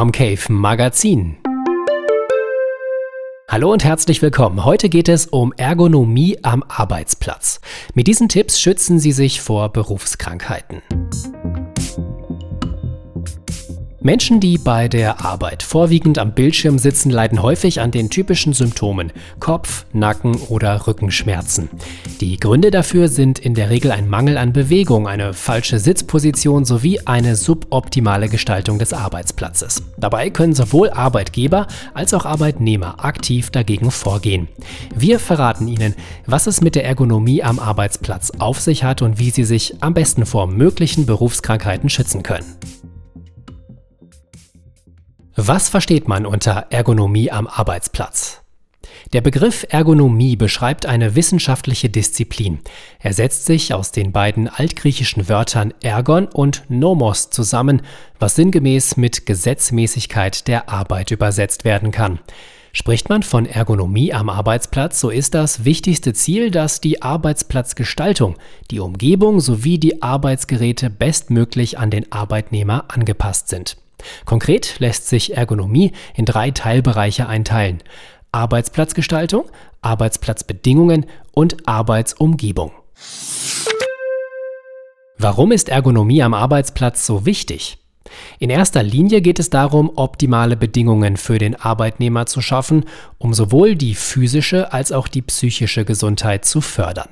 Comcave Magazin. Hallo und herzlich willkommen. Heute geht es um Ergonomie am Arbeitsplatz. Mit diesen Tipps schützen Sie sich vor Berufskrankheiten. Menschen, die bei der Arbeit vorwiegend am Bildschirm sitzen, leiden häufig an den typischen Symptomen Kopf-, Nacken- oder Rückenschmerzen. Die Gründe dafür sind in der Regel ein Mangel an Bewegung, eine falsche Sitzposition sowie eine suboptimale Gestaltung des Arbeitsplatzes. Dabei können sowohl Arbeitgeber als auch Arbeitnehmer aktiv dagegen vorgehen. Wir verraten Ihnen, was es mit der Ergonomie am Arbeitsplatz auf sich hat und wie Sie sich am besten vor möglichen Berufskrankheiten schützen können. Was versteht man unter Ergonomie am Arbeitsplatz? Der Begriff Ergonomie beschreibt eine wissenschaftliche Disziplin. Er setzt sich aus den beiden altgriechischen Wörtern Ergon und Nomos zusammen, was sinngemäß mit Gesetzmäßigkeit der Arbeit übersetzt werden kann. Spricht man von Ergonomie am Arbeitsplatz, so ist das wichtigste Ziel, dass die Arbeitsplatzgestaltung, die Umgebung sowie die Arbeitsgeräte bestmöglich an den Arbeitnehmer angepasst sind. Konkret lässt sich Ergonomie in drei Teilbereiche einteilen. Arbeitsplatzgestaltung, Arbeitsplatzbedingungen und Arbeitsumgebung. Warum ist Ergonomie am Arbeitsplatz so wichtig? In erster Linie geht es darum, optimale Bedingungen für den Arbeitnehmer zu schaffen, um sowohl die physische als auch die psychische Gesundheit zu fördern.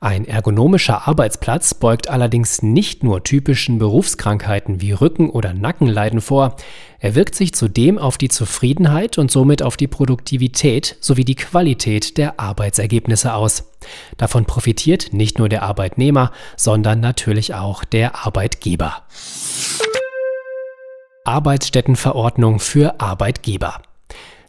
Ein ergonomischer Arbeitsplatz beugt allerdings nicht nur typischen Berufskrankheiten wie Rücken- oder Nackenleiden vor, er wirkt sich zudem auf die Zufriedenheit und somit auf die Produktivität sowie die Qualität der Arbeitsergebnisse aus. Davon profitiert nicht nur der Arbeitnehmer, sondern natürlich auch der Arbeitgeber. Arbeitsstättenverordnung für Arbeitgeber.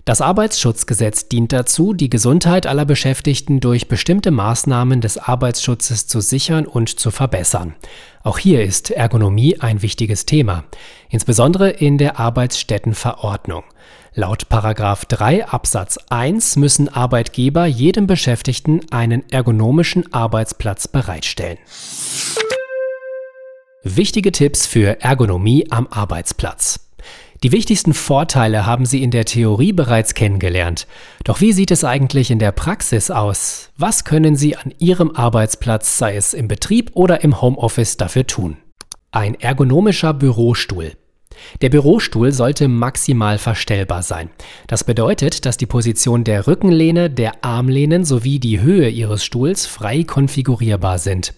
Das Arbeitsschutzgesetz dient dazu, die Gesundheit aller Beschäftigten durch bestimmte Maßnahmen des Arbeitsschutzes zu sichern und zu verbessern. Auch hier ist Ergonomie ein wichtiges Thema, insbesondere in der Arbeitsstättenverordnung. Laut 3 Absatz 1 müssen Arbeitgeber jedem Beschäftigten einen ergonomischen Arbeitsplatz bereitstellen. Wichtige Tipps für Ergonomie am Arbeitsplatz. Die wichtigsten Vorteile haben Sie in der Theorie bereits kennengelernt. Doch wie sieht es eigentlich in der Praxis aus? Was können Sie an Ihrem Arbeitsplatz, sei es im Betrieb oder im Homeoffice, dafür tun? Ein ergonomischer Bürostuhl. Der Bürostuhl sollte maximal verstellbar sein. Das bedeutet, dass die Position der Rückenlehne, der Armlehnen sowie die Höhe Ihres Stuhls frei konfigurierbar sind.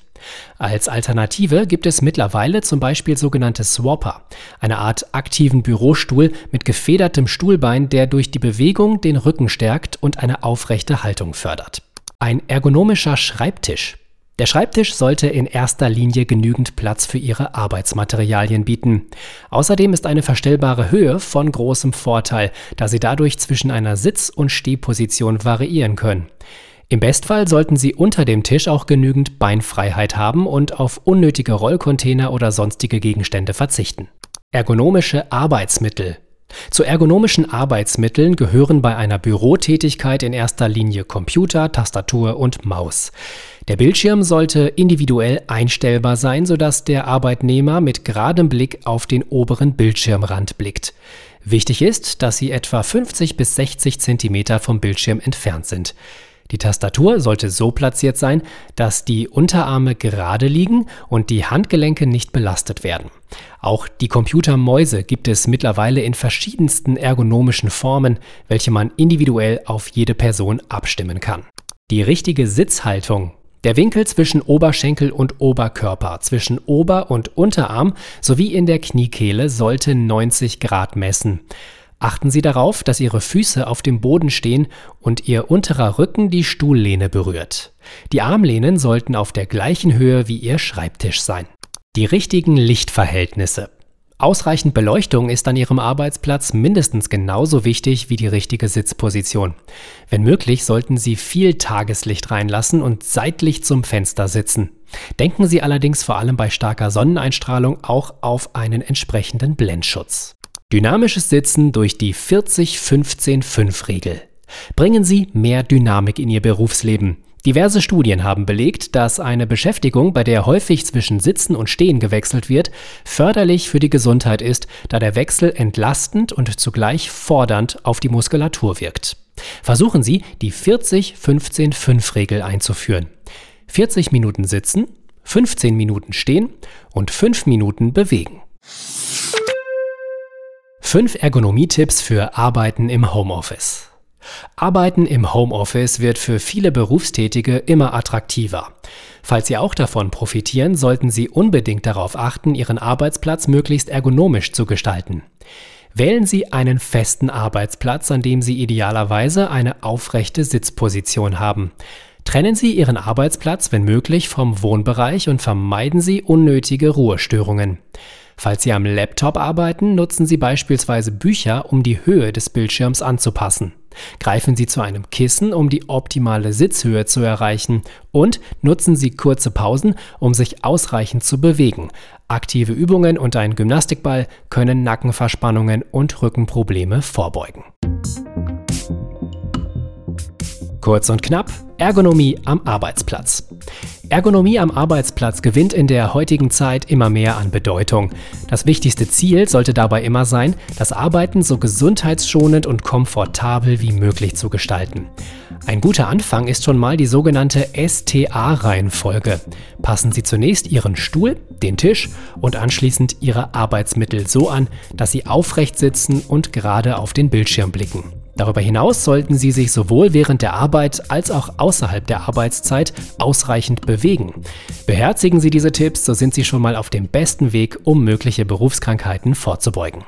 Als Alternative gibt es mittlerweile zum Beispiel sogenannte Swapper, eine Art aktiven Bürostuhl mit gefedertem Stuhlbein, der durch die Bewegung den Rücken stärkt und eine aufrechte Haltung fördert. Ein ergonomischer Schreibtisch. Der Schreibtisch sollte in erster Linie genügend Platz für Ihre Arbeitsmaterialien bieten. Außerdem ist eine verstellbare Höhe von großem Vorteil, da Sie dadurch zwischen einer Sitz- und Stehposition variieren können. Im Bestfall sollten Sie unter dem Tisch auch genügend Beinfreiheit haben und auf unnötige Rollcontainer oder sonstige Gegenstände verzichten. Ergonomische Arbeitsmittel. Zu ergonomischen Arbeitsmitteln gehören bei einer Bürotätigkeit in erster Linie Computer, Tastatur und Maus. Der Bildschirm sollte individuell einstellbar sein, sodass der Arbeitnehmer mit geradem Blick auf den oberen Bildschirmrand blickt. Wichtig ist, dass Sie etwa 50 bis 60 cm vom Bildschirm entfernt sind. Die Tastatur sollte so platziert sein, dass die Unterarme gerade liegen und die Handgelenke nicht belastet werden. Auch die Computermäuse gibt es mittlerweile in verschiedensten ergonomischen Formen, welche man individuell auf jede Person abstimmen kann. Die richtige Sitzhaltung der Winkel zwischen Oberschenkel und Oberkörper, zwischen Ober- und Unterarm sowie in der Kniekehle sollte 90 Grad messen. Achten Sie darauf, dass Ihre Füße auf dem Boden stehen und Ihr unterer Rücken die Stuhllehne berührt. Die Armlehnen sollten auf der gleichen Höhe wie Ihr Schreibtisch sein. Die richtigen Lichtverhältnisse. Ausreichend Beleuchtung ist an Ihrem Arbeitsplatz mindestens genauso wichtig wie die richtige Sitzposition. Wenn möglich, sollten Sie viel Tageslicht reinlassen und seitlich zum Fenster sitzen. Denken Sie allerdings vor allem bei starker Sonneneinstrahlung auch auf einen entsprechenden Blendschutz. Dynamisches Sitzen durch die 40-15-5-Regel. Bringen Sie mehr Dynamik in Ihr Berufsleben. Diverse Studien haben belegt, dass eine Beschäftigung, bei der häufig zwischen Sitzen und Stehen gewechselt wird, förderlich für die Gesundheit ist, da der Wechsel entlastend und zugleich fordernd auf die Muskulatur wirkt. Versuchen Sie, die 40-15-5-Regel einzuführen. 40 Minuten sitzen, 15 Minuten stehen und 5 Minuten bewegen. 5 Ergonomietipps für Arbeiten im Homeoffice. Arbeiten im Homeoffice wird für viele Berufstätige immer attraktiver. Falls Sie auch davon profitieren, sollten Sie unbedingt darauf achten, Ihren Arbeitsplatz möglichst ergonomisch zu gestalten. Wählen Sie einen festen Arbeitsplatz, an dem Sie idealerweise eine aufrechte Sitzposition haben. Trennen Sie Ihren Arbeitsplatz, wenn möglich, vom Wohnbereich und vermeiden Sie unnötige Ruhestörungen. Falls Sie am Laptop arbeiten, nutzen Sie beispielsweise Bücher, um die Höhe des Bildschirms anzupassen. Greifen Sie zu einem Kissen, um die optimale Sitzhöhe zu erreichen und nutzen Sie kurze Pausen, um sich ausreichend zu bewegen. Aktive Übungen und ein Gymnastikball können Nackenverspannungen und Rückenprobleme vorbeugen. Kurz und knapp, Ergonomie am Arbeitsplatz. Ergonomie am Arbeitsplatz gewinnt in der heutigen Zeit immer mehr an Bedeutung. Das wichtigste Ziel sollte dabei immer sein, das Arbeiten so gesundheitsschonend und komfortabel wie möglich zu gestalten. Ein guter Anfang ist schon mal die sogenannte STA-Reihenfolge. Passen Sie zunächst Ihren Stuhl, den Tisch und anschließend Ihre Arbeitsmittel so an, dass Sie aufrecht sitzen und gerade auf den Bildschirm blicken. Darüber hinaus sollten Sie sich sowohl während der Arbeit als auch außerhalb der Arbeitszeit ausreichend bewegen. Beherzigen Sie diese Tipps, so sind Sie schon mal auf dem besten Weg, um mögliche Berufskrankheiten vorzubeugen.